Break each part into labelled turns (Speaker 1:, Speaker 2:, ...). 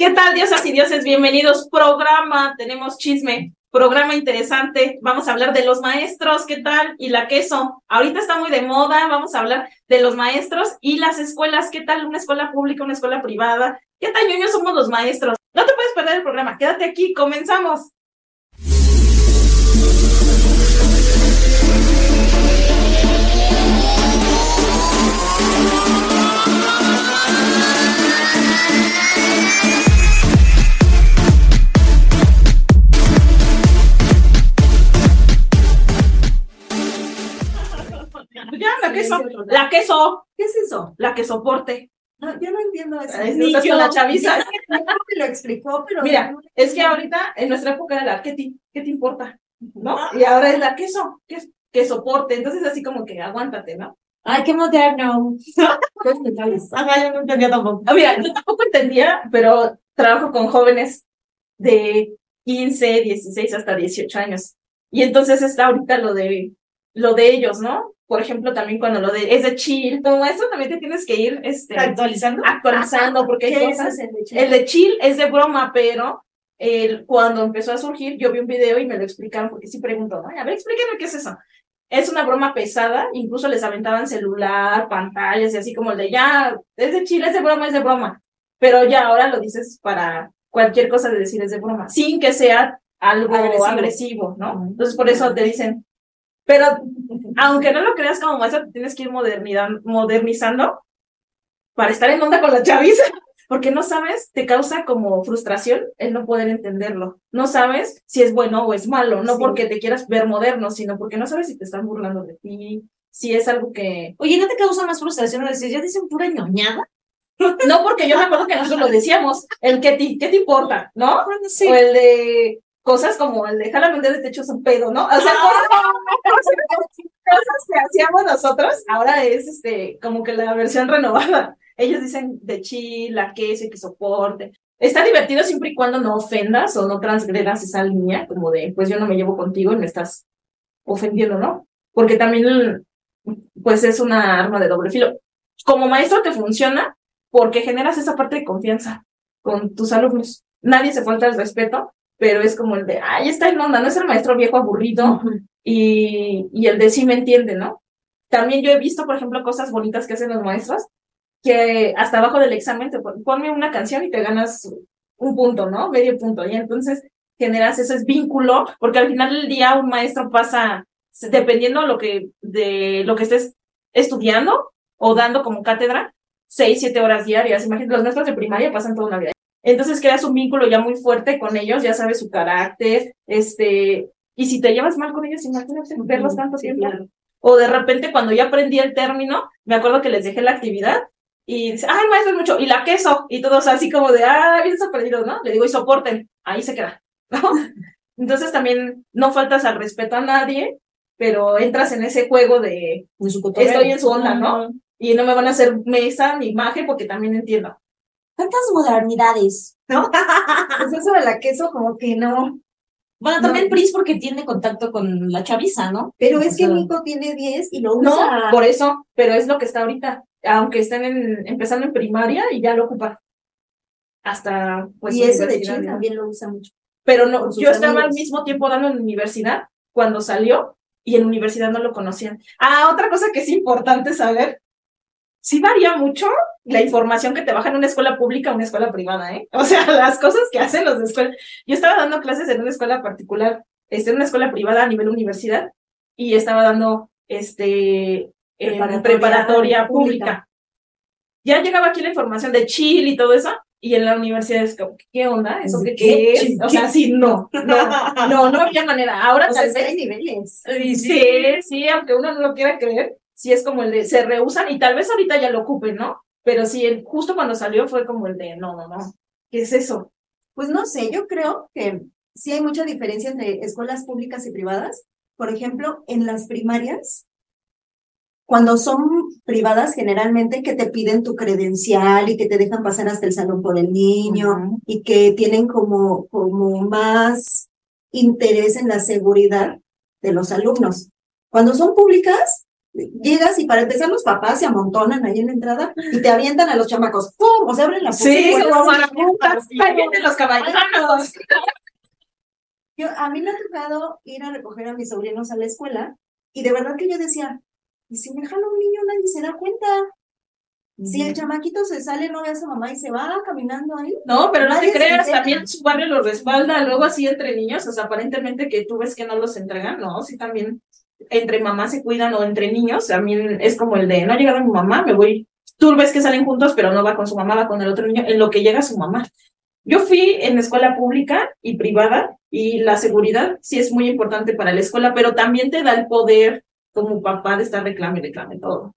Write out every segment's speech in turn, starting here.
Speaker 1: ¿Qué tal, diosas y dioses? Bienvenidos. Programa, tenemos chisme, programa interesante. Vamos a hablar de los maestros, ¿qué tal? Y la queso. Ahorita está muy de moda. Vamos a hablar de los maestros y las escuelas. ¿Qué tal? Una escuela pública, una escuela privada. ¿Qué tal, ñoños? Somos los maestros. No te puedes perder el programa. Quédate aquí. Comenzamos. Ya, la queso. La queso.
Speaker 2: ¿Qué es eso?
Speaker 1: La que soporte.
Speaker 2: No, yo no entiendo eso. Ni yo.
Speaker 1: la chaviza.
Speaker 2: Me lo explicó, pero.
Speaker 1: Mira, es que ahorita en nuestra época era la ¿qué te, qué te importa? ¿No? Y ahora es la queso, que, que soporte. Entonces así como que aguántate, ¿no?
Speaker 3: Ay, qué moderno. Ajá, yo no entendía tampoco.
Speaker 1: Ah, mira, yo tampoco entendía, pero trabajo con jóvenes de 15, 16 hasta 18 años. Y entonces está ahorita lo de lo de ellos, ¿no? Por ejemplo, también cuando lo de es de chill, como eso también te tienes que ir este,
Speaker 3: ¿Actualizando?
Speaker 1: actualizando porque hay
Speaker 2: ¿Qué
Speaker 1: cosas
Speaker 2: el de Chile?
Speaker 1: El de chill es de broma, pero cuando empezó a surgir, yo vi un video y me lo explicaron, porque sí pregunto, ¿no? A ver, explíquenme qué es eso. Es una broma pesada, incluso les aventaban celular, pantallas y así como el de ya, es de chill, es de broma, es de broma. Pero ya ahora lo dices para cualquier cosa de decir es de broma, sin que sea algo agresivo,
Speaker 2: Agresivo.
Speaker 1: ¿no? Entonces por eso te dicen, pero aunque no lo creas como maestra, te tienes que ir modernidad- modernizando para estar en onda con la chaviza. Porque no sabes, te causa como frustración el no poder entenderlo. No sabes si es bueno o es malo, no
Speaker 2: Sí.
Speaker 1: porque te quieras ver moderno, sino porque no sabes si te están burlando de ti, si es algo que...
Speaker 3: Oye, ¿no te causa más frustración decir, ya dicen pura ñoñada?
Speaker 1: No, porque yo me acuerdo que nosotros lo decíamos, el que te, ¿qué te importa? ¿no?
Speaker 3: Sí.
Speaker 1: O el de cosas como el de jálame un dedo y te echas un pedo, ¿no? O sea, cosas, cosas que hacíamos nosotros, ahora es este como que la versión renovada. Ellos dicen de chill, la queso y que soporte. Está divertido siempre y cuando no ofendas o no transgredas esa línea, como de, pues yo no me llevo contigo y me estás ofendiendo, ¿no? Porque también, pues es una arma de doble filo. Como maestro te funciona porque generas esa parte de confianza con tus alumnos. Nadie se falta el respeto, pero es como el de, ay, está en onda, no es el maestro viejo aburrido y, y el de sí me entiende, ¿no? También yo he visto, por ejemplo, cosas bonitas que hacen los maestros, que hasta abajo del examen te pon- ponme una canción y te ganas un punto, ¿no? Medio punto. Y entonces generas ese vínculo, porque al final del día un maestro pasa, dependiendo lo que, de lo que estés estudiando o dando como cátedra, seis, siete horas diarias. Imagínate, los maestros de primaria pasan toda una vida. Entonces creas un vínculo ya muy fuerte con ellos, ya sabes su carácter, este, y si te llevas mal con ellos, imagínate verlos tanto tiempo.
Speaker 2: claro.
Speaker 1: O de repente cuando ya aprendí el término, me acuerdo que les dejé la actividad y dice, ay, maestro, es mucho, y la queso, y todos así como de, ah, bien sorprendidos, ¿no? Le digo, y soporten, ahí se queda, ¿no? Entonces también no faltas al respeto a nadie, pero entras en ese juego de,
Speaker 3: En su
Speaker 1: estoy en su onda, ¿no? Y no me van a hacer mesa ni imagen porque también entiendo.
Speaker 3: ¿Cuántas modernidades? ¿No?
Speaker 2: Pues eso de la queso, como que no.
Speaker 3: Bueno, también
Speaker 2: No.
Speaker 3: Pris porque tiene contacto con la chaviza, ¿no?
Speaker 2: Pero es que
Speaker 3: sea,
Speaker 2: mi hijo tiene 10 y lo
Speaker 1: No,
Speaker 2: usa.
Speaker 1: por eso, pero es lo que está ahorita, aunque estén en- empezando en primaria y ya lo ocupa. Hasta, pues,
Speaker 2: y ese de
Speaker 1: ¿no?
Speaker 2: también lo usa mucho.
Speaker 1: Pero no, yo estaba al mismo tiempo dando en universidad cuando salió y en universidad no lo conocían. Ah, otra cosa que es importante saber, sí varía mucho la información que te baja en una escuela pública a una escuela privada, ¿eh? O sea, las cosas que hacen los de escuela. Yo estaba dando clases en una escuela particular, este, en una escuela privada a nivel universidad y estaba dando, este,
Speaker 2: Preparatoria
Speaker 1: preparatoria,
Speaker 2: pública.
Speaker 1: pública. Ya llegaba aquí la información de Chile y todo eso, y en la universidad es como, ¿qué onda? ¿Eso qué, qué es? O sea, sí, no, no, no, no había manera. Ahora
Speaker 2: O sea,
Speaker 1: tal
Speaker 2: que
Speaker 1: vez,
Speaker 2: hay niveles.
Speaker 1: sí, sí, aunque uno no lo quiera creer, sí es como el de, se rehusan y tal vez ahorita ya lo ocupen, ¿no? Pero sí, el- justo cuando salió fue como el de, no, no, no, ¿qué es eso?
Speaker 2: Pues no sé, yo creo que sí hay mucha diferencia entre escuelas públicas y privadas. Por ejemplo, en las primarias, cuando son privadas, generalmente que te piden tu credencial y que te dejan pasar hasta el salón por el niño y que tienen como, como más interés en la seguridad de los alumnos. Cuando son públicas, llegas y para empezar los papás se amontonan ahí en la entrada y te avientan a los chamacos. ¡Pum! O se abren la puerta.
Speaker 1: Sí, como marabuntas. Ahí vienen los caballeros.
Speaker 2: Yo, a mí me ha tocado ir a recoger a mis sobrinos a la escuela y de verdad que yo decía, ¿y si me jala un niño nadie se da cuenta? Si el chamaquito se sale, no ve a su mamá y se va caminando ahí.
Speaker 1: No, pero no te creas, también su barrio los respalda, luego así entre niños, o sea, aparentemente que tú ves que no los entregan, no, sí también entre mamás se cuidan o entre niños, también es como el de, no ha llegado mi mamá, me voy, tú ves que salen juntos, pero no va con su mamá, va con el otro niño, en lo que llega su mamá. Yo fui en escuela pública y privada y la seguridad sí es muy importante para la escuela, pero también te da el poder como papá de estar reclame y reclame todo.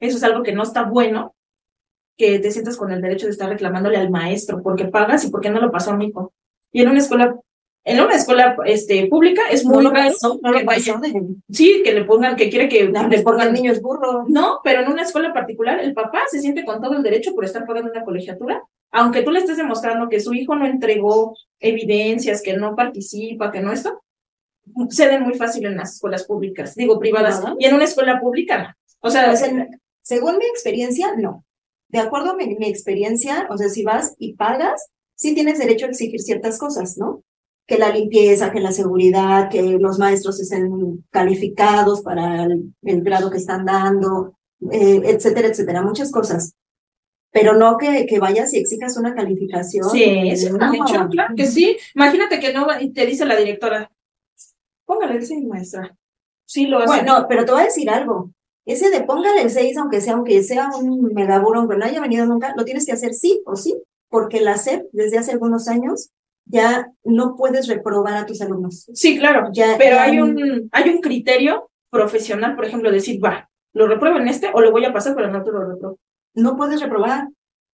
Speaker 1: Eso es algo que no está bueno, que te sientas con el derecho de estar reclamándole al maestro porque pagas y porque no lo pasó a mi hijo. Y en una escuela, en una escuela este, pública es muy raro
Speaker 2: no
Speaker 1: que vaya- Sí, que le pongan, que quiere que
Speaker 2: No,
Speaker 1: le pongan.
Speaker 2: niño es burro.
Speaker 1: No, pero en una escuela particular, el papá se siente con todo el derecho por estar pagando una colegiatura, aunque tú le estés demostrando que su hijo no entregó evidencias, que no participa, que no esto, ceden muy fácil en las escuelas públicas, digo privadas,
Speaker 2: ¿Privada?
Speaker 1: y en una escuela pública. O sea,
Speaker 2: Pues en- según mi experiencia, no. De acuerdo a mi, mi experiencia, o sea, si vas y pagas, sí tienes derecho a exigir ciertas cosas, ¿no? Que la limpieza, que la seguridad, que los maestros estén calificados para el, el grado que están dando, eh, etcétera, etcétera, muchas cosas. Pero no que, que vayas y exijas una calificación.
Speaker 1: Sí, es un
Speaker 2: No.
Speaker 1: hecho, claro que sí. Imagínate que no y te dice la directora, póngale el 6, maestra. Sí, lo hace.
Speaker 2: Bueno, pero te voy a decir algo. Ese de póngale el 6, aunque sea, aunque sea un megaburo, aunque no haya venido nunca, lo tienes que hacer sí o sí, porque la SEP desde hace algunos años ya no puedes reprobar a tus alumnos.
Speaker 1: sí, claro.
Speaker 2: Ya,
Speaker 1: Pero hay un, hay un criterio profesional, por ejemplo, decir, va, lo repruebo en este o lo voy a pasar, pero no te lo repruebo.
Speaker 2: no puedes reprobar.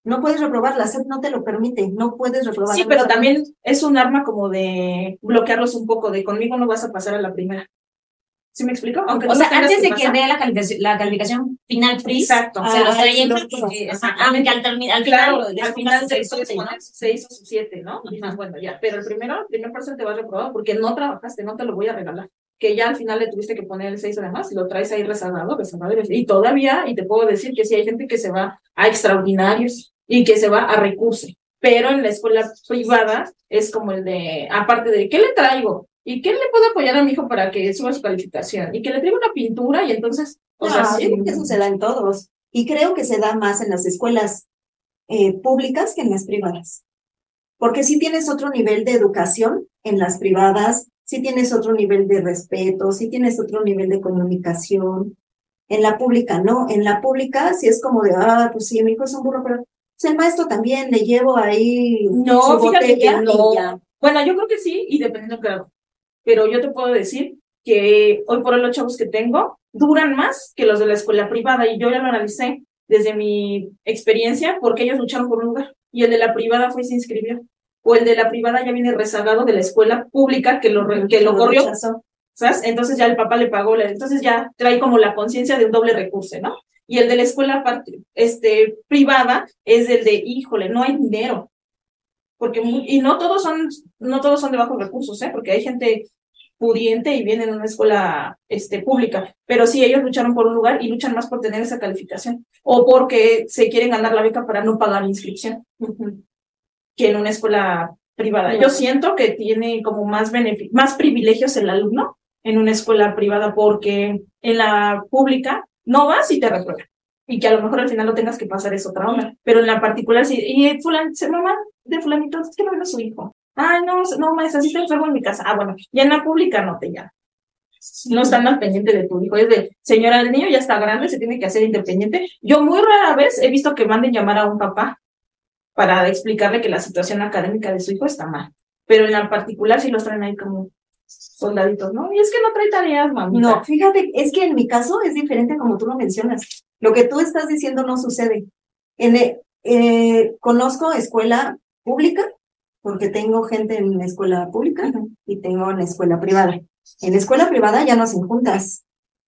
Speaker 2: No puedes reprobar, la SEP no te lo permite, no puedes reprobar.
Speaker 1: Sí, pero también es un arma como de bloquearlos un poco, de conmigo no vas a pasar a la primera. ¿Sí me explico? Aunque
Speaker 3: O
Speaker 1: no
Speaker 3: sea, antes de que dé la calificación, la calificación final freeze,
Speaker 1: Exacto.
Speaker 3: se los
Speaker 2: sí,
Speaker 3: porque- aunque al, termi- al
Speaker 1: Claro,
Speaker 3: final,
Speaker 1: al final
Speaker 3: pongas
Speaker 1: te
Speaker 3: seis,
Speaker 1: puedes
Speaker 3: once, ¿no?
Speaker 1: poner seis o siete, ¿no? Dices, bueno, ya, pero el primero, el primer parcial te va a reprobar porque no trabajaste, no te lo voy a regalar. Que ya al final le tuviste que poner el seis además y lo traes ahí rezagado, rezagado, y todavía, y te puedo decir que sí hay gente que se va a extraordinarios y que se va a recursos. Pero en la escuela privada es como el de, aparte de, ¿qué le traigo? ¿Y qué le puedo apoyar a mi hijo para que suba su calificación? Y que le traiga una pintura y entonces, o
Speaker 2: No,
Speaker 1: sea, sí,
Speaker 2: creo que eso se da en todos. Y creo que se da más en las escuelas eh, públicas que en las privadas. Porque si tienes otro nivel de educación en las privadas, si tienes otro nivel de respeto, si tienes otro nivel de comunicación. En la pública, no. En la pública, si es como de, ah, pues sí, mi hijo es un burro, pero pues el maestro también le llevo ahí
Speaker 1: No,
Speaker 2: su
Speaker 1: fíjate que no. Bueno, yo creo que sí, y dependiendo grado. Pero yo te puedo decir que hoy por hoy los chavos que tengo duran más que los de la escuela privada, y yo ya lo analicé desde mi experiencia, porque ellos lucharon por un lugar, y el de la privada fue y se inscribió. O el de la privada ya viene rezagado de la escuela pública que lo, que lo corrió. Entonces ya el papá le pagó, entonces ya trae como la conciencia de un doble recurso, ¿no? Y el de la escuela este, privada es el de, híjole, no hay dinero. Porque, mu- y no todos son, no todos son de bajos recursos, ¿eh? Porque hay gente pudiente y viene en una escuela este, pública, pero sí, ellos lucharon por un lugar y luchan más por tener esa calificación, o porque se quieren ganar la beca para no pagar inscripción, que en una escuela privada. Yo siento que tiene como más más privilegios el alumno en una escuela privada, porque en la pública no vas y te reprueban. Y que a lo mejor al final lo tengas que pasar es otra onda. Pero en la particular, sí, y fulan, se mamá de fulanito, es que no a su hijo. Ay, no, no, maestra, sí está enfermo en mi casa. Ah, bueno, ya en la pública no te llaman. No están al pendiente de tu hijo. Es de, señora, el niño ya está grande, se tiene que hacer independiente. Yo muy rara vez he visto que manden llamar a un papá para explicarle que la situación académica de su hijo está mal. Pero en la particular sí los traen ahí como soldaditos, ¿no? Y es que no trae tareas, mamita.
Speaker 2: No, fíjate, es que en mi caso es diferente como tú lo mencionas. Lo que tú estás diciendo no sucede. En, e- eh, conozco escuela pública, porque tengo gente en la escuela pública y tengo en la escuela privada. En la escuela privada ya no hacen juntas.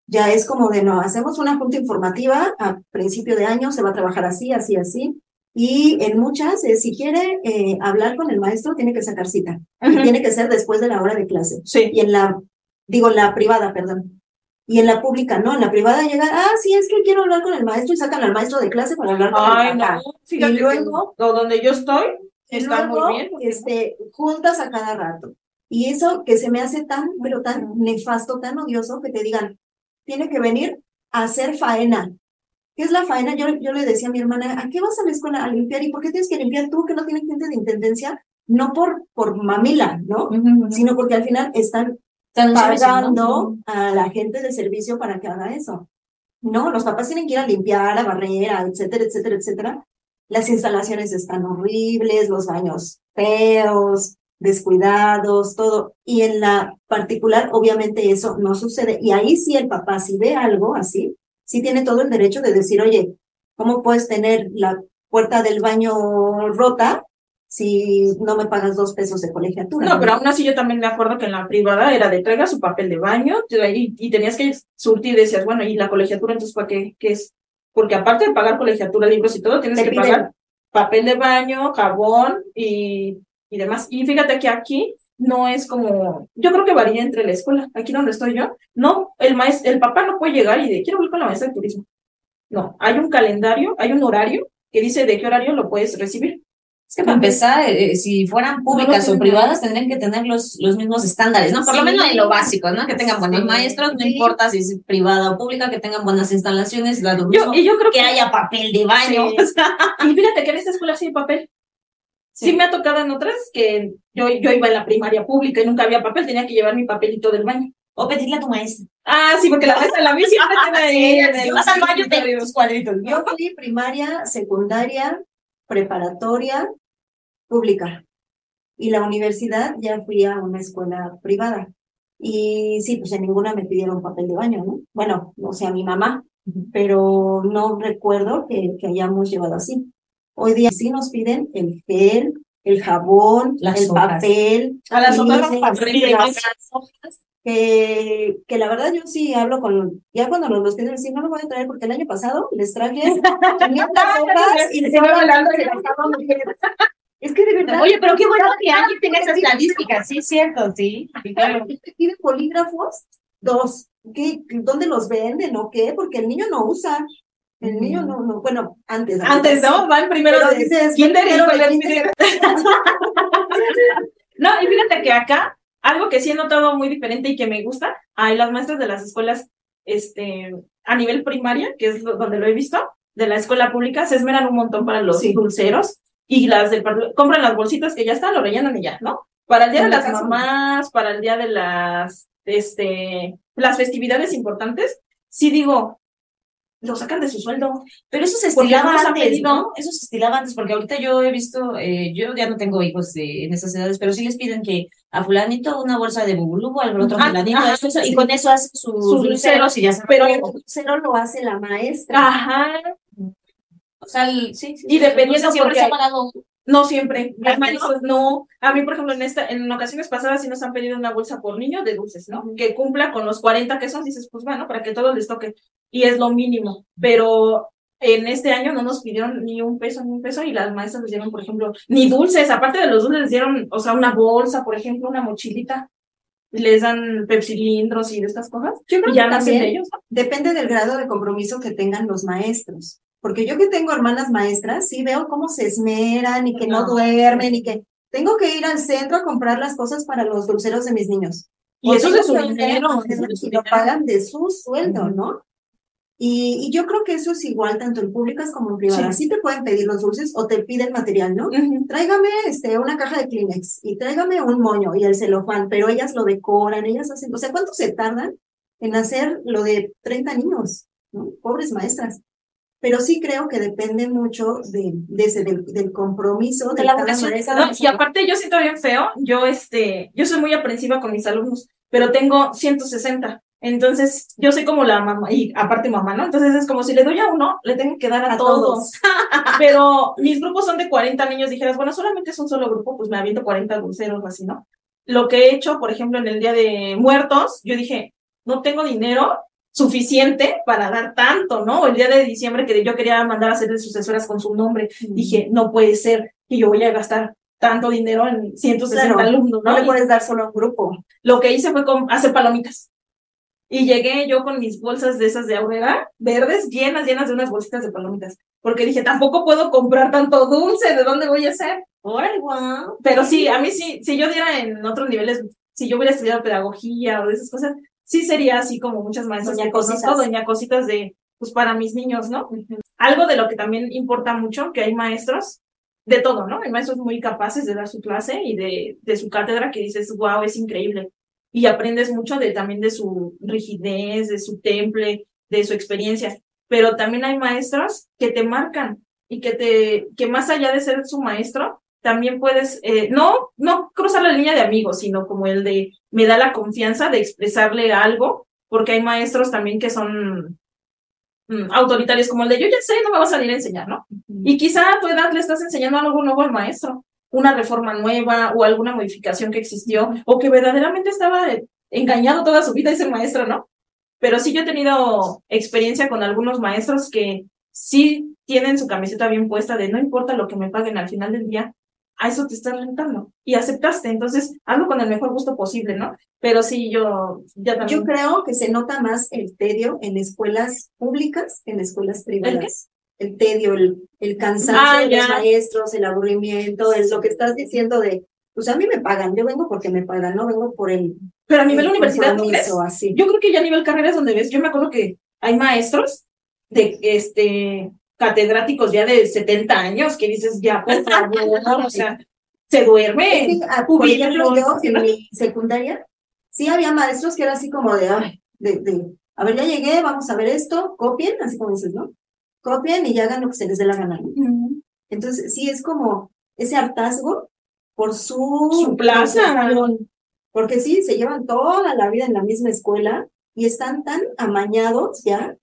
Speaker 2: Ya es como de no, hacemos una junta informativa a principio de año, se va a trabajar así, así, así. Y en muchas, eh, si quiere eh, hablar con el maestro, tiene que sacar cita. Y tiene que ser después de la hora de clase
Speaker 1: Sí.
Speaker 2: y en la, digo, la privada, perdón. Y en la pública no, en la privada llega, ah, sí, es que quiero hablar con el maestro y sacan al maestro de clase para hablar con
Speaker 1: Ay,
Speaker 2: el papá.
Speaker 1: no, fíjate
Speaker 2: Y luego-
Speaker 1: donde yo estoy está
Speaker 2: luego,
Speaker 1: muy bien.
Speaker 2: este, juntas a cada rato. Y eso que se me hace tan, pero tan nefasto, tan odioso, que te digan, tiene que venir a hacer faena. ¿Qué es la faena? Yo, yo le decía a mi hermana, ¿a qué vas a la escuela a limpiar? ¿Y por qué tienes que limpiar tú que no tienes gente de intendencia? No por, por mamila, ¿no? Sino porque al final están
Speaker 3: Están
Speaker 2: pagando a la gente de servicio para que haga eso. No, los papás tienen que ir a limpiar, a barrer, etcétera, etcétera, etcétera. Las instalaciones están horribles, los baños feos, descuidados, todo. Y en la particular, obviamente eso no sucede. Y ahí sí el papá, si ve algo así, sí tiene todo el derecho de decir, oye, ¿cómo puedes tener la puerta del baño rota si no me pagas dos pesos de colegiatura?
Speaker 1: No, pero aún así yo también me acuerdo que en la privada era de traiga su papel de baño y, y tenías que surtir y decías, bueno, ¿y la colegiatura entonces para qué, qué es? Porque aparte de pagar colegiatura, libros y todo, tienes
Speaker 2: Te
Speaker 1: que
Speaker 2: piden-
Speaker 1: pagar papel de baño, jabón y, y demás. Y fíjate que aquí no es como, yo creo que varía entre la escuela, aquí donde estoy yo, no, el maestro, el papá no puede llegar y de quiero hablar con la maestra de turismo. No, hay un calendario, hay un horario que dice de qué horario lo puedes recibir.
Speaker 3: Es que para empezar, eh, si fueran públicas
Speaker 1: tienen.
Speaker 3: o privadas, tendrían que tener los, los mismos estándares, ¿no? Por lo
Speaker 2: Sí.
Speaker 3: menos en lo básico, ¿no? Que tengan buenos
Speaker 2: Sí.
Speaker 3: maestros, no
Speaker 2: Sí.
Speaker 3: importa si es privada o pública, que tengan buenas instalaciones, la lo
Speaker 1: Yo, y yo creo
Speaker 3: que haya papel de baño.
Speaker 1: Sí.
Speaker 3: o sea,
Speaker 1: Y fíjate que en esta escuela sí hay papel. Sí.
Speaker 3: Sí.
Speaker 1: me ha tocado en otras que yo, yo iba en la primaria pública y nunca había papel, tenía que llevar mi papelito del baño.
Speaker 3: o pedirle a tu maestra.
Speaker 1: Ah, sí, porque la maestra la mía siempre tiene ahí
Speaker 3: Si
Speaker 1: el-
Speaker 3: vas al baño, te tus cuadritos.
Speaker 2: Yo fui primaria, secundaria, preparatoria, pública. Y la universidad ya fui a una escuela privada. Y sí, pues en ninguna me pidieron papel de baño, ¿no? Bueno, o sea, mi mamá, pero no recuerdo que, que hayamos llevado así. Hoy día sí nos piden el gel, el jabón,
Speaker 3: Las
Speaker 2: el
Speaker 3: hojas.
Speaker 2: papel,
Speaker 1: A las
Speaker 2: Sí, sí, sí, las
Speaker 1: baño.
Speaker 2: que, que la verdad yo sí hablo con, ya cuando nos los piden decir, no lo voy a traer porque el año pasado les traje 500 hojas y les las acabo de ver. Es que de verdad.
Speaker 3: Oye, pero qué bueno que alguien tenga esa estadística, sí, cierto, sí. sí, claro.
Speaker 2: piden polígrafos, dos. ¿Qué, ¿Dónde los venden o qué? Porque el niño no usa. El niño no, no, bueno, antes.
Speaker 1: Antes, ¿no? Va el primero de
Speaker 2: dices,
Speaker 1: kinder y
Speaker 2: kinder.
Speaker 1: No, y fíjate que acá, algo que sí he notado muy diferente y que me gusta, hay las maestras de las escuelas, este, a nivel primaria, que es donde lo he visto, de la escuela pública, se esmeran un montón para los
Speaker 2: Sí.
Speaker 1: dulceros y las del compran las bolsitas que ya están, lo rellenan y ya, ¿no? Para el día de las
Speaker 2: casa.
Speaker 1: mamás, para el día de las, este, las festividades importantes, sí digo, lo sacan de su sueldo.
Speaker 3: Pero eso se
Speaker 1: no
Speaker 3: estilaba antes. ¿no? Eso se estilaba antes, porque ahorita yo he visto, eh, yo ya no tengo hijos de- en esas edades, pero sí les piden que a fulanito una bolsa de bubulubu, al otro
Speaker 1: Ah,
Speaker 3: fulanito, eso, y con eso hacen sus,
Speaker 1: Sus
Speaker 3: dulceros y ya se
Speaker 1: Pero,
Speaker 2: Cero lo hace la maestra.
Speaker 1: ajá,
Speaker 3: O sea, el- sí, sí,
Speaker 1: Y dependiendo
Speaker 3: no sé, siempre
Speaker 1: porque
Speaker 3: se ha pagado
Speaker 1: No siempre.
Speaker 3: ¿Ah,
Speaker 1: Las maestras no. A mí, por ejemplo, en esta, en ocasiones pasadas sí nos han pedido una bolsa por niño de dulces, ¿no? Que cumpla con los 40 que son, dices, pues bueno, para que todos les toque. Y es lo mínimo. Pero en este año no nos pidieron ni un peso, ni un peso, y las maestras les dieron, por ejemplo, ni dulces. Aparte de los dulces, les dieron, o sea, una bolsa, por ejemplo, una mochilita. Les dan pepsilindros y de estas cosas.
Speaker 2: Yo creo
Speaker 1: Y ya
Speaker 2: que también
Speaker 1: ellos. ¿no?
Speaker 2: depende del grado de compromiso que tengan los maestros. Porque yo que tengo hermanas maestras, sí veo cómo se esmeran y que no
Speaker 1: No.
Speaker 2: duermen y que tengo que ir al centro a comprar las cosas para los dulceros de mis niños.
Speaker 1: Y eso es de su dinero.
Speaker 2: Y lo pagan de su sueldo. ¿no? Y, y yo creo que eso es igual tanto en públicas como en privadas. Sí. te pueden pedir los dulces o te piden material, ¿no? Tráigame este, una caja de Kleenex y tráigame un moño y el celofán, pero ellas lo decoran, ellas hacen, o sea, ¿cuánto se tardan en hacer lo de 30 niños? ¿no? Pobres maestras. Pero sí creo que depende mucho de, de ese, del, del compromiso
Speaker 3: De
Speaker 2: de
Speaker 3: la vocación
Speaker 1: No, y aparte yo siento bien feo, yo este, yo soy muy aprensiva con mis alumnos, pero tengo 160. Entonces, yo soy como la mamá, y aparte mamá, ¿no? Entonces es como si le doy a uno, le tengo que dar a,
Speaker 2: A
Speaker 1: todos.
Speaker 2: todos.
Speaker 1: pero mis grupos son de 40 niños, dijeras, bueno, solamente es un solo grupo, pues me aviento 40 dulceros o así, ¿no? Lo que he hecho, por ejemplo, en el Día de Muertos, yo dije, no tengo dinero suficiente para dar tanto, ¿no? El día de diciembre que yo quería mandar a hacer de sucesoras con su nombre, dije, no puede ser que yo voy a gastar tanto dinero en 160
Speaker 2: Claro,
Speaker 1: alumnos,
Speaker 2: No
Speaker 1: ¿no?
Speaker 2: le puedes dar solo a un grupo.
Speaker 1: lo que hice fue con, hacer palomitas. Y llegué yo con mis bolsas de esas de aurrera, verdes, llenas, llenas de unas bolsitas de palomitas. Porque dije, tampoco puedo comprar tanto dulce, ¿de dónde voy a hacer?
Speaker 3: Órale, guau.
Speaker 1: Pero sí, a mí sí, si yo diera en otros niveles, si yo hubiera estudiado pedagogía o de esas cosas, sí sería así como muchas maestras
Speaker 2: Doña
Speaker 1: conozco,
Speaker 2: Cositas.
Speaker 1: doña cositas de, pues para mis niños, ¿no? Algo de lo que también importa mucho, que hay maestros de todo, ¿no? Hay maestros muy capaces de dar su clase y de, de su cátedra que dices, wow, es increíble. Y aprendes mucho de también de su rigidez, de su temple, de su experiencia. Pero también hay maestros que te marcan y que te, que más allá de ser su maestro, también puedes, eh, no, no cruzar la línea de amigos, sino como el de, me da la confianza de expresarle algo, porque hay maestros también que son mm, autoritarios, como el de, yo ya sé, no me vas a venir a enseñar, ¿no? Y quizá a tu edad le estás enseñando algo nuevo al maestro, una reforma nueva o alguna modificación que existió, o que verdaderamente estaba engañado toda su vida ese maestro, ¿no? Pero sí yo he tenido experiencia con algunos maestros que sí tienen su camiseta bien puesta de no importa lo que me paguen al final del día, a eso te estás rentando y aceptaste, entonces hazlo con el mejor gusto posible, ¿no? Pero sí, yo ya también.
Speaker 2: Yo creo que se nota más el tedio en escuelas públicas que en escuelas privadas. El, tedio, el, el cansancio
Speaker 1: Ah,
Speaker 2: de
Speaker 1: ya.
Speaker 2: los maestros, el aburrimiento, el, lo que estás diciendo de, pues a mí me pagan, yo vengo porque me pagan, no vengo por el,
Speaker 1: Pero a nivel
Speaker 2: el
Speaker 1: universidad, ¿tú crees?
Speaker 2: así.
Speaker 1: Yo creo que ya a nivel carrera es donde ves, yo me acuerdo que hay maestros de este catedráticos ya de 70 años que dices, ya, por favor, o sea, se duerme.
Speaker 2: Que, ah, por ejemplo, yo en mi secundaria, sí había maestros que era así como de, ay, de, de, a ver, ya llegué, vamos a ver esto, copien, así como dices, ¿no? Copien y ya hagan lo que se les dé la gana. Entonces, sí es como ese hartazgo por su,
Speaker 1: Su plaza.
Speaker 2: Porque sí, se llevan toda la vida en la misma escuela y están tan amañados ya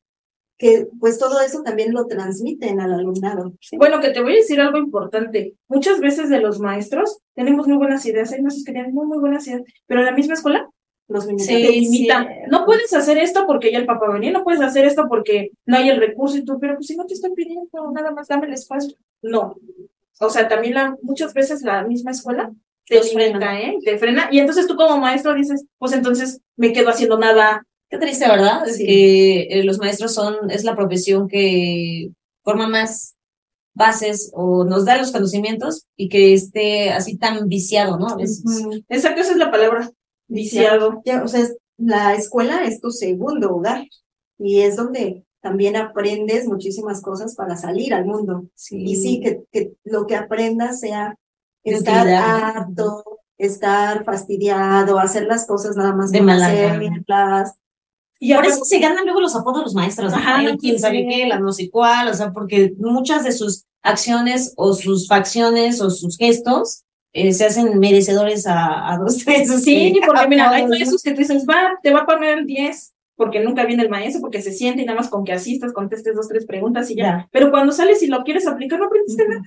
Speaker 2: que pues todo eso también lo transmiten al alumnado. ¿sí?
Speaker 1: Bueno, que te voy a decir algo importante. Muchas veces de los maestros tenemos muy buenas ideas, hay maestros que tienen muy, muy buenas ideas, pero en la misma escuela
Speaker 2: Los minutos.
Speaker 1: te limitan. No puedes hacer esto porque ya el papá venía, no puedes hacer esto porque no hay el recurso y tú, pero pues si no te estoy pidiendo, nada más dame el espacio. No. O sea, también la, muchas veces la misma escuela te
Speaker 3: Los
Speaker 1: limita,
Speaker 3: frena.
Speaker 1: ¿eh? Te frena. Y entonces tú como maestro dices, pues entonces me quedo haciendo nada.
Speaker 3: Qué triste, ¿verdad? Es que eh, los maestros son, es la profesión que forma más bases o nos da los conocimientos y que esté así tan viciado, ¿no? A veces.
Speaker 1: Exacto, esa es la palabra. Viciado.
Speaker 2: Ya, o sea, es- la escuela es tu segundo hogar y es donde también aprendes muchísimas cosas para salir al mundo. Y sí, que, que lo que aprendas sea estar harto, estar fastidiado, hacer las cosas nada más
Speaker 3: De mala
Speaker 2: hacerlas.
Speaker 1: Y
Speaker 3: Por eso se ganan luego los apodos los maestros, ¿no?
Speaker 1: Ajá,
Speaker 3: El quién sabe
Speaker 1: sí.
Speaker 3: qué, la no sé cuál, o sea, porque muchas de sus acciones o sus facciones o sus gestos eh, se hacen merecedores a, a dos, tres.
Speaker 1: Sí,
Speaker 3: este,
Speaker 1: porque mira, hay
Speaker 3: ¿no?
Speaker 1: maestros que te dicen, va, te va a poner el 10, porque nunca viene el maestro, porque se siente y nada más con que asistas, contestes dos, tres preguntas y ya.
Speaker 3: Ya.
Speaker 1: Pero cuando sales y lo quieres aplicar, no aprendiste nada.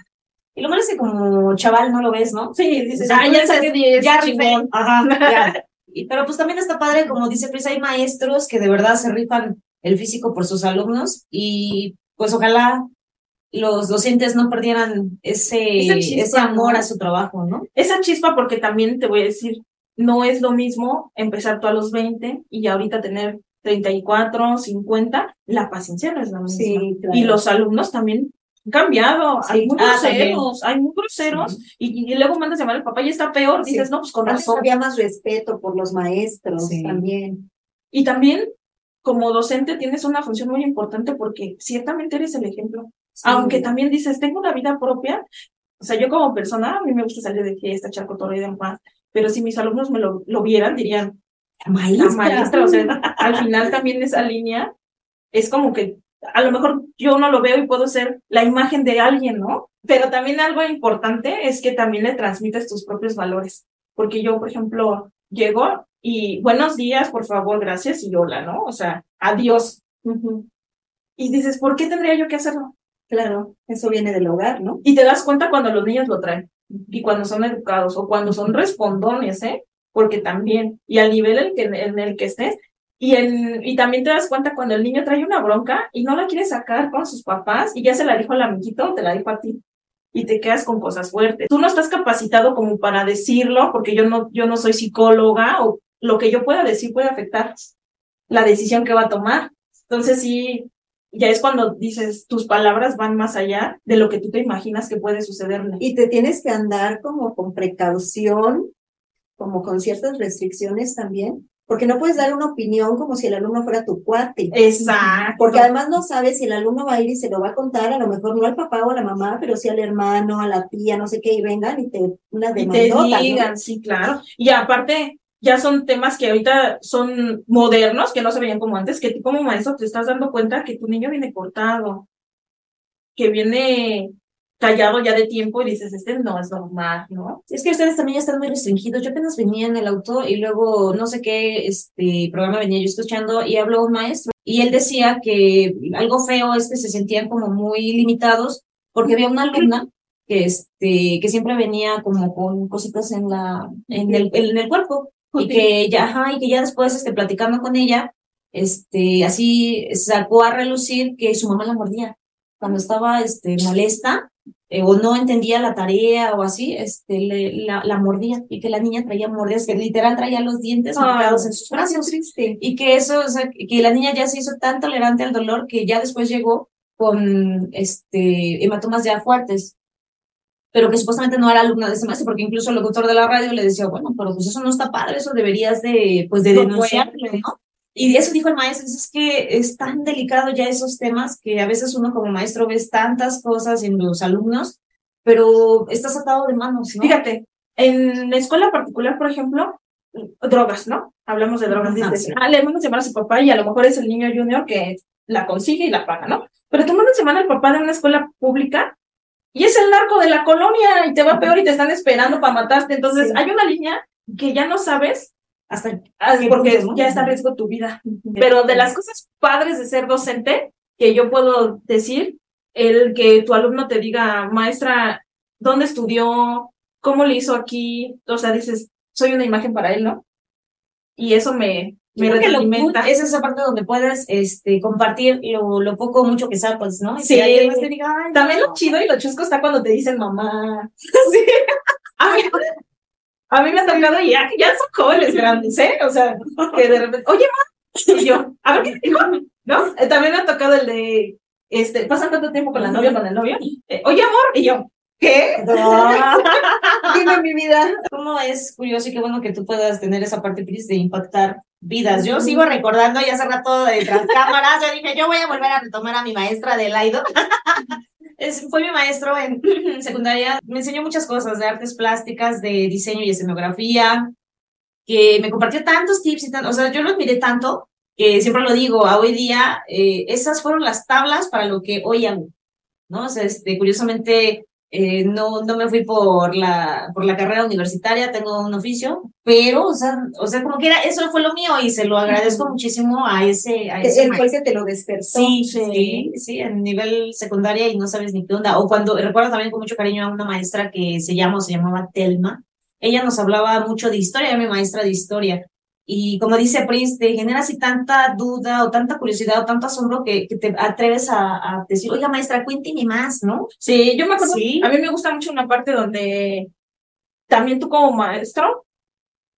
Speaker 3: Y lo malo es que como chaval no lo ves, ¿no?
Speaker 1: Sí, dices, ah,
Speaker 3: tú
Speaker 1: ya
Speaker 3: dices,
Speaker 1: 10,
Speaker 3: ya. Ajá, ya. Y- pero pues también está padre, como dice Pris, hay maestros que de verdad se rifan el físico por sus alumnos y pues ojalá los docentes no perdieran ese,
Speaker 1: chispa,
Speaker 3: ese amor a su trabajo, ¿no?
Speaker 1: Esa chispa, porque también te voy a decir, no es lo mismo empezar tú a los 20 y ahorita tener 34, 50, la paciencia no es la misma.
Speaker 2: Sí, claro.
Speaker 1: Y los alumnos también cambiado,
Speaker 2: Sí.
Speaker 1: hay muy
Speaker 3: Ah,
Speaker 1: groseros, hay muy groseros, y, y luego mandas llamar al papá y está peor,
Speaker 2: Sí.
Speaker 1: dices, no, pues con razón.
Speaker 2: había más respeto por los maestros
Speaker 3: Sí.
Speaker 2: también.
Speaker 1: Y también, como docente, tienes una función muy importante porque ciertamente eres el ejemplo. Aunque también dices, tengo una vida propia. O sea, yo como persona, a mí me gusta salir de fiesta, echar cotorreo y demás. Pero si mis alumnos me lo, lo vieran, dirían,
Speaker 3: La maestra.
Speaker 1: la maestra, o sea, al final también esa línea es como que a lo mejor yo no lo veo y puedo ser la imagen de alguien, ¿no? Pero también algo importante es que también le transmites tus propios valores. Porque yo, por ejemplo, llego y buenos días, por favor, gracias y hola, ¿no? O sea, adiós. Y dices, ¿por qué tendría yo que hacerlo?
Speaker 2: Claro, eso viene del hogar, ¿no?
Speaker 1: Y te das cuenta cuando los niños lo traen y cuando son educados o cuando son respondones, ¿eh? Porque también, y al nivel en, que, en el que estés, y, en, y también te das cuenta cuando el niño trae una bronca y no la quiere sacar con sus papás y ya se la dijo al amiguito te la dijo a ti y te quedas con cosas fuertes. Tú no estás capacitado como para decirlo porque yo no, yo no soy psicóloga o lo que yo pueda decir puede afectar la decisión que va a tomar. Entonces sí, ya es cuando dices, tus palabras van más allá de lo que tú te imaginas que puede sucederle.
Speaker 2: Y te tienes que andar como con precaución, como con ciertas restricciones también, porque no puedes dar una opinión como si el alumno fuera tu cuate.
Speaker 1: Exacto.
Speaker 2: Porque además no sabes si el alumno va a ir y se lo va a contar, a lo mejor no al papá o a la mamá, pero sí al hermano, a la tía, no sé qué, y vengan y te una
Speaker 1: y te digan, sí, claro. Y aparte, ya son temas que ahorita son modernos, que no se veían como antes, que tú como maestro te estás dando cuenta que tu niño viene cortado, que viene callado ya de tiempo y dices, este no es normal, ¿no?
Speaker 3: Es que ustedes también ya están muy restringidos. Yo apenas venía en el auto y luego no sé qué este programa venía yo escuchando y habló un maestro y él decía que algo feo es que se sentían como muy limitados porque había una alumna que este que siempre venía como con cositas en la en el en el cuerpo y que ya ajá, y que ya después este platicando con ella este así sacó a relucir que su mamá la mordía cuando estaba este molesta eh, o no entendía la tarea o así, este, le, la, la mordía y que la niña traía mordidas, que literal traía los dientes marcados en sus brazos
Speaker 2: triste.
Speaker 3: y que eso, o sea, que la niña ya se hizo tan tolerante al dolor que ya después llegó con este hematomas ya fuertes, pero que supuestamente no era alumna de ese maestro, porque incluso el locutor de la radio le decía, bueno, pero pues eso no está padre, eso deberías de, pues de
Speaker 1: No
Speaker 3: denunciarlo, ¿no? Y eso dijo el maestro, es que es tan delicado ya esos temas que a veces uno como maestro ves tantas cosas en los alumnos, pero estás atado de manos, ¿no?
Speaker 1: Fíjate, en la escuela particular, por ejemplo, drogas, ¿no? Hablamos de drogas. Dices,
Speaker 3: sí.
Speaker 1: ah, le mandan semana a su papá y a lo mejor es el niño junior que la consigue y la paga, ¿no? Pero te mandan semana al papá de una escuela pública y es el narco de la colonia y te va peor y te están esperando para matarte. Entonces,
Speaker 2: Sí.
Speaker 1: hay una línea que ya no sabes
Speaker 3: Hasta
Speaker 1: ah,
Speaker 3: ¿Qué
Speaker 1: porque ya está en riesgo tu vida. Pero de las cosas padres de ser docente, que yo puedo decir, el que tu alumno te diga, maestra, ¿dónde estudió? ¿Cómo le hizo aquí? O sea, dices, soy una imagen para él, ¿no? Y eso me, me retroalimenta.
Speaker 3: es esa parte donde puedes este, compartir lo, lo poco o mucho que sabes, ¿no? Y
Speaker 1: Sí.
Speaker 3: que te diga, "Ay,
Speaker 1: También
Speaker 3: no".
Speaker 1: lo chido y lo chusco está cuando te dicen mamá. Sí. A mí, a mí me ha tocado y ya, ya son jóvenes grandes, ¿eh? O sea, que de repente, oye, ma. Y yo, a ver qué te dijo, ¿no? Eh, También me ha tocado el de, este, pasan tanto tiempo con la novia, con el novio. eh, oye, amor. Y yo, ¿qué?
Speaker 2: Dime mi vida.
Speaker 3: ¿Cómo es curioso y qué bueno que tú puedas tener esa parte, Cris, de impactar vidas? Yo sigo recordando y hace rato de tras cámaras, yo dije, yo voy a volver a retomar a mi maestra de Laido. Es, fue mi maestro en secundaria, me enseñó muchas cosas de artes plásticas, de diseño y escenografía, que me compartió tantos tips y tanto, o sea, yo lo admiré tanto que siempre lo digo, a hoy día, eh, esas fueron las tablas para lo que hoy hago, ¿no? O sea, este, curiosamente, eh, no, no me fui por la, por la carrera universitaria, tengo un oficio, pero, o sea, o sea, como quiera, eso fue lo mío y se lo agradezco muchísimo a ese, a ese
Speaker 2: el
Speaker 3: maestro.
Speaker 2: que te lo despertó.
Speaker 3: Sí, sí, sí, en nivel secundaria y no sabes ni qué onda. O cuando, recuerdo también con mucho cariño a una maestra que se llama, o se llamaba Telma. Ella nos hablaba mucho de historia, era mi maestra de historia. Y como dice Prince, te genera así tanta duda o tanta curiosidad o tanto asombro que, que te atreves a, a decir, oiga maestra, cuénteme más, ¿no?
Speaker 1: Sí, yo me acuerdo,
Speaker 3: Sí.
Speaker 1: a mí me gusta mucho una parte donde también tú como maestro,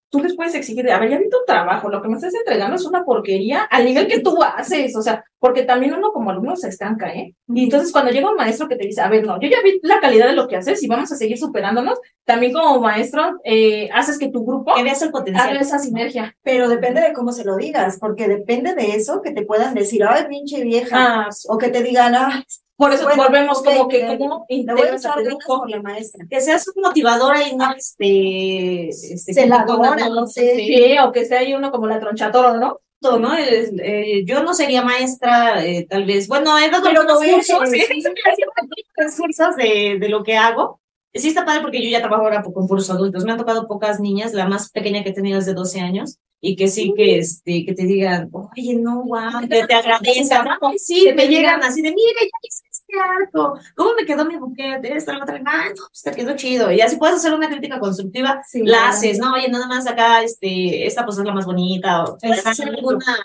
Speaker 1: tú les puedes exigir, de, a ver, ya vi tu trabajo, lo que me estás entregando es una porquería al nivel que tú haces, o sea, porque también uno como alumno se estanca, ¿eh? Y entonces cuando llega un maestro que te dice, a ver, no, yo ya vi la calidad de lo que haces y vamos a seguir superándonos, también como maestro eh, haces que tu grupo
Speaker 3: Que veas el potencial.
Speaker 1: haga esa sinergia.
Speaker 2: Pero depende de cómo se lo digas, porque depende de eso que te puedan decir, ay, pinche vieja.
Speaker 1: Ah,
Speaker 2: O que te digan, ah,
Speaker 1: por eso
Speaker 2: Bueno,
Speaker 1: volvemos
Speaker 2: ok,
Speaker 1: como que
Speaker 2: a
Speaker 1: integras a tu grupo.
Speaker 2: por la maestra.
Speaker 3: Que seas motivadora y no este, este
Speaker 2: Celadora,
Speaker 3: no
Speaker 2: sé.
Speaker 1: Sí, o que ahí uno como la tronchatoro, ¿no?
Speaker 3: todo, ¿no? Es- eh, yo no sería maestra, eh, tal vez. Bueno, he dado
Speaker 2: Pero eres,
Speaker 3: cursos,
Speaker 2: sí.
Speaker 3: sí, cursos de, de lo que hago. Sí está padre porque yo ya trabajo ahora con puros adultos. Me han tocado pocas niñas, la más pequeña que he tenido es de 12 años, y que sí que, este, que te digan, oye, no, wow, que te agradezcan. Ay, sí,
Speaker 1: Que
Speaker 3: me
Speaker 1: te
Speaker 3: llegan así de, mire, ya hice este arco. ¿Cómo me quedó mi buquete? Esta, la otra, ay, no, pues te quedó chido. Y así puedes hacer una crítica constructiva
Speaker 2: Sí,
Speaker 3: la haces, ¿no? Oye, nada más acá, este, esta pues es la más bonita, o puedes hacer alguna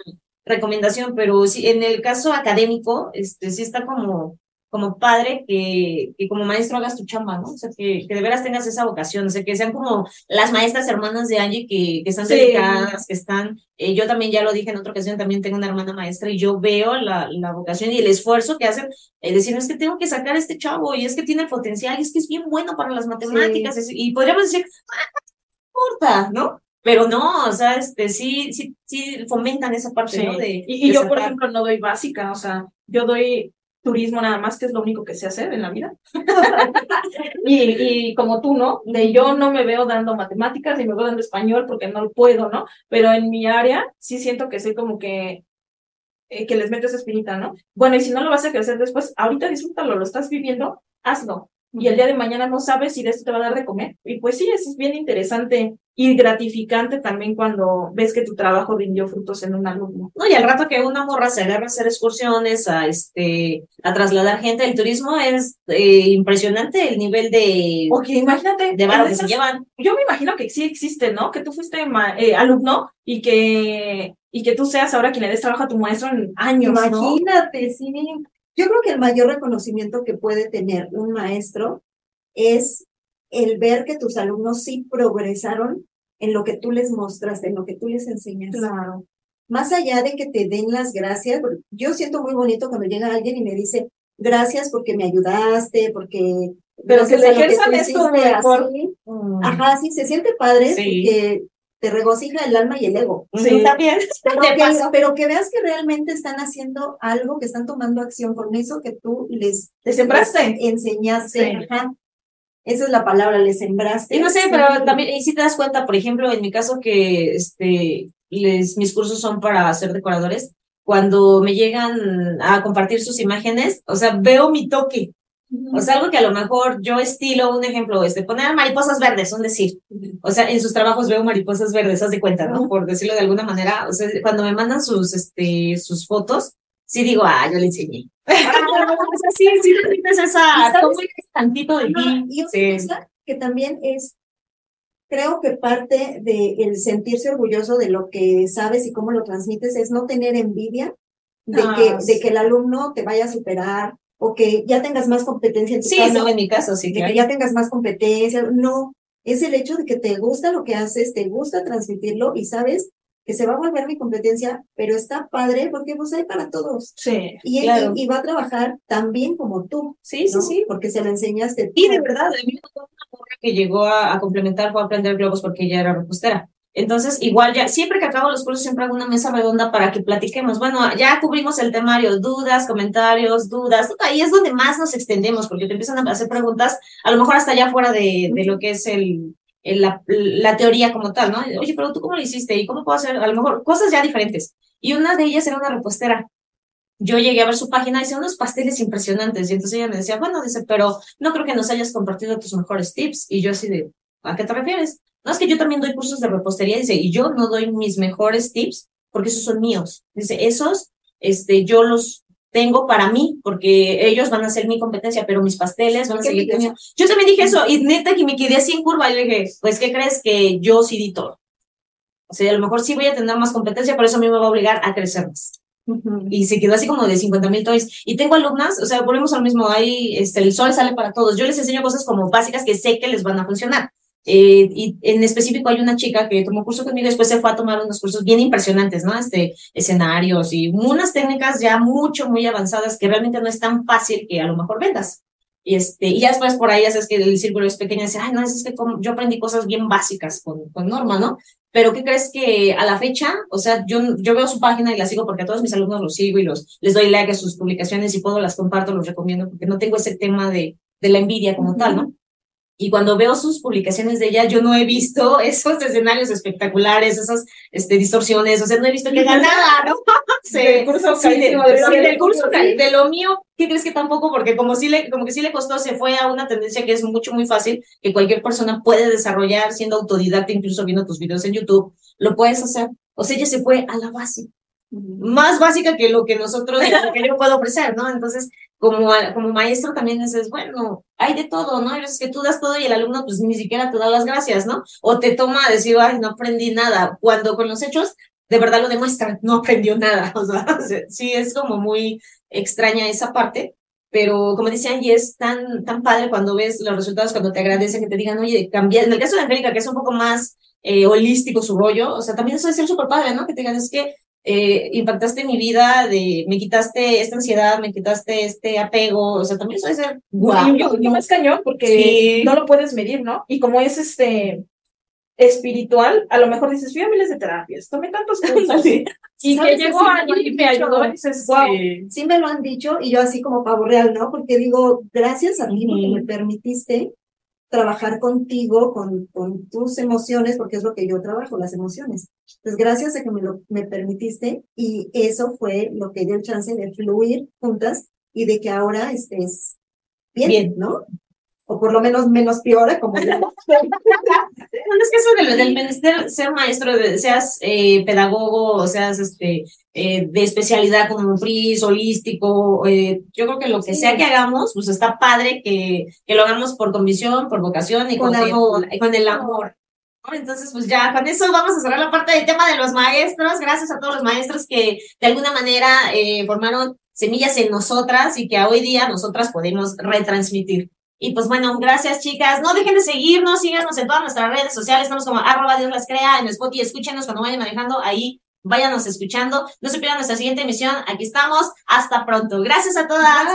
Speaker 3: recomendación, pero sí, en el caso académico, este, sí está como, como padre que, que como maestro hagas tu chamba, ¿no? O sea, que, que de veras tengas esa vocación, o sea, que sean como las maestras hermanas de Angie que, que están
Speaker 1: Sí.
Speaker 3: dedicadas, que están, eh, yo también ya lo dije en otra ocasión, también tengo una hermana maestra y yo veo la, la vocación y el esfuerzo que hacen, eh, decir, es que tengo que sacar a este chavo y es que tiene potencial y es que es bien bueno para las matemáticas y podríamos decir, ah, no importa, ¿no? Pero no, o sea, este, sí, sí, sí fomentan esa parte,
Speaker 1: Sí.
Speaker 3: ¿no? De,
Speaker 1: y yo, por ejemplo, no doy básica, o sea, yo doy turismo nada más, que es lo único que sé hacer en la vida. y, y como tú, ¿no? De yo no me veo dando matemáticas ni me veo dando español porque no puedo, ¿no? Pero en mi área sí siento que soy como que eh, que les meto esa espinita, ¿no? Bueno, y si no lo vas a crecer después, ahorita disfrútalo, lo estás viviendo, hazlo. Y el día de mañana no sabes si de esto te va a dar de comer. Y pues sí, eso es bien interesante y gratificante también cuando ves que tu trabajo rindió frutos en un alumno.
Speaker 3: No, y al rato que una morra se agarra a hacer excursiones, a este, a trasladar gente, el turismo es eh, impresionante el nivel de,
Speaker 1: Porque imagínate,
Speaker 3: de
Speaker 1: en
Speaker 3: que se llevan.
Speaker 1: yo me imagino que sí existe, ¿no? Que tú fuiste ma- eh, alumno y que, y que tú seas ahora quien le des trabajo a tu maestro en años, ¿no?
Speaker 2: Imagínate, sí. Yo creo que el mayor reconocimiento que puede tener un maestro es el ver que tus alumnos sí progresaron en lo que tú les mostraste, en lo que tú les enseñaste.
Speaker 1: Claro.
Speaker 2: Más allá de que te den las gracias, porque yo siento muy bonito cuando llega alguien y me dice, gracias porque me ayudaste, porque...
Speaker 1: Pero que le ejerzan esto mejor.
Speaker 2: así". Ajá, sí, se siente padre
Speaker 3: Sí.
Speaker 2: porque te regocija el alma y el ego.
Speaker 1: Sí.
Speaker 3: También.
Speaker 2: Pero que,
Speaker 3: paso.
Speaker 2: pero que veas que realmente están haciendo algo, que están tomando acción con eso que tú les,
Speaker 1: ¿Te sembraste?
Speaker 2: les enseñaste.
Speaker 1: Sí.
Speaker 2: Ajá. Esa es la palabra, les sembraste.
Speaker 3: Y no sé,
Speaker 2: Sí.
Speaker 3: pero también, y si te das cuenta, por ejemplo, en mi caso que este, les, mis cursos son para ser decoradores, cuando me llegan a compartir sus imágenes, o sea, veo mi toque. O sea, algo que a lo mejor yo estilo, un ejemplo, este, poner mariposas verdes, un decir. O sea, en sus trabajos veo mariposas verdes, haz de cuenta, ¿no? Por decirlo de alguna manera. O sea, cuando me mandan sus, este, sus fotos, sí digo, ah, yo le enseñé. Ah, o sea, sí, sí, tienes esa, ese tantito de ti.
Speaker 2: Y
Speaker 3: Sí.
Speaker 2: que también es, creo que parte de el sentirse orgulloso de lo que sabes y cómo lo transmites es no tener envidia de,
Speaker 1: Ah,
Speaker 2: que,
Speaker 1: sí.
Speaker 2: de que el alumno te vaya a superar o que ya tengas más competencia en tu
Speaker 3: Sí,
Speaker 2: caso,
Speaker 3: no, en mi caso, sí,
Speaker 2: de
Speaker 3: claro.
Speaker 2: que ya tengas más competencia. No, es el hecho de que te gusta lo que haces, te gusta transmitirlo y sabes que se va a volver mi competencia, pero está padre porque pues hay para todos.
Speaker 1: Sí.
Speaker 2: Y,
Speaker 3: Claro.
Speaker 2: y, y va a trabajar tan bien como tú,
Speaker 3: Sí, sí,
Speaker 2: ¿no?
Speaker 3: sí.
Speaker 2: Porque se lo enseñaste.
Speaker 3: Y
Speaker 2: tú.
Speaker 3: de verdad, a mí me una que llegó a, a complementar, fue a aprender globos porque ella era repostera. Entonces, igual ya, siempre que acabo los cursos, siempre hago una mesa redonda para que platiquemos. Bueno, ya cubrimos el temario, dudas, comentarios, dudas. Ahí es donde más nos extendemos, porque te empiezan a hacer preguntas, a lo mejor hasta ya fuera de, de lo que es el, el- la, la teoría como tal, ¿no? Oye, pero tú cómo lo hiciste y cómo puedo hacer, a lo mejor cosas ya diferentes. Y una de ellas era una repostera. Yo llegué a ver su página y hacía unos pasteles impresionantes. Y entonces ella me decía, bueno, dice, pero no creo que nos hayas compartido tus mejores tips. Y yo así de, ¿a qué te refieres? No, es que yo también doy cursos de repostería, dice, y yo no doy mis mejores tips porque esos son míos. Dice, esos, este, yo los tengo para mí, porque ellos van a ser mi competencia, pero mis pasteles van a seguir teniendo. Yo también dije eso, y neta que me quedé así en curva, y le dije, pues, ¿qué crees que yo sí di todo? O sea, a lo mejor sí voy a tener más competencia, pero eso a mí me va a obligar a crecer más y se quedó así como de 50 mil toys. Y tengo alumnas, o sea, volvemos al mismo, ahí este, el sol sale para todos. Yo les enseño cosas como básicas que sé que les van a funcionar. Eh, y en específico hay una chica que tomó curso conmigo y después se fue a tomar unos cursos bien impresionantes, ¿no? Este, escenarios y unas técnicas ya mucho, muy avanzadas que realmente no es tan fácil que a lo mejor vendas. Y, este, y ya después por ahí sabes que el círculo es pequeño y dice, ay, no, es que como- yo aprendí cosas bien básicas con, con Norma, ¿no? Pero ¿qué crees que a la fecha, o sea, yo, yo veo su página y la sigo porque a todos mis alumnos los sigo y los, les doy like a sus publicaciones y puedo las comparto, los recomiendo porque no tengo ese tema de, de la envidia como tal, ¿no? Y cuando veo sus publicaciones de ella, yo no he visto esos escenarios espectaculares, esas este, distorsiones, o sea, no he visto que haga nada, ¿no? Sí,
Speaker 1: Del curso
Speaker 3: sí, de,
Speaker 1: de
Speaker 3: del curso de lo mío, ¿qué crees que tampoco? Porque como sí le, como que sí le costó, se fue a una tendencia que es mucho, muy fácil, que cualquier persona puede desarrollar siendo autodidacta, incluso viendo tus videos en YouTube, lo puedes hacer. O sea, ella se fue a la base, más básica que lo que nosotros, lo que yo puedo ofrecer, ¿no? Entonces, como, como maestro también dices, bueno, hay de todo, ¿no? Hay veces que tú das todo y el alumno pues ni siquiera te da las gracias, ¿no? O te toma a decir, ay, no aprendí nada, cuando con los hechos de verdad lo demuestran, no aprendió nada, o sea, sí es como muy extraña esa parte, pero como dice Angie, es tan, tan padre cuando ves los resultados, cuando te agradecen, que te digan, oye, cambié. En el caso de Angélica, que es un poco más eh, holístico su rollo, o sea, también eso es ser súper padre, ¿no? Que te digan, es que eh, impactaste mi vida, de, me quitaste esta ansiedad, me quitaste este apego, o sea, también eso es ser
Speaker 1: wow. Y, y más cañón, porque
Speaker 3: Sí.
Speaker 1: no lo puedes medir, ¿no? Y como es este espiritual, a lo mejor dices, fui a miles de terapias, tomé tantos cursos, y que
Speaker 2: ¿Sabes
Speaker 1: llegó
Speaker 2: sí
Speaker 1: alguien y me ayudó, y dices, wow.
Speaker 2: Sí me lo han dicho y yo así como pavo real, ¿no? Porque digo, gracias a ti porque me permitiste trabajar contigo, con, con tus emociones, porque es lo que yo trabajo, las emociones. Pues gracias a que me lo me permitiste y eso fue lo que dio el chance de fluir juntas y de que ahora estés bien,
Speaker 3: Bien.
Speaker 2: ¿no? O por lo menos menos peor, como yo.
Speaker 3: Bueno, es que eso del, del menester ser maestro, de- seas eh, pedagogo, o seas este, eh, de especialidad como PRIS, holístico, eh, yo creo que lo que
Speaker 2: Sí.
Speaker 3: sea que hagamos, pues está padre que, que lo hagamos por convicción, por vocación y
Speaker 2: Con
Speaker 3: con,
Speaker 2: amor.
Speaker 3: y con el amor. Entonces, pues ya con eso vamos a cerrar la parte del tema de los maestros. Gracias a todos los maestros que de alguna manera eh, formaron semillas en nosotras y que hoy día nosotras podemos retransmitir. Y pues bueno, gracias chicas. No dejen de seguirnos, síganos en todas nuestras redes sociales. Estamos como arroba Dios las crea en Spotify. Escúchenos cuando vayan manejando ahí. Váyanos escuchando. No se pierdan nuestra siguiente emisión. Aquí estamos. Hasta pronto. Gracias a todas.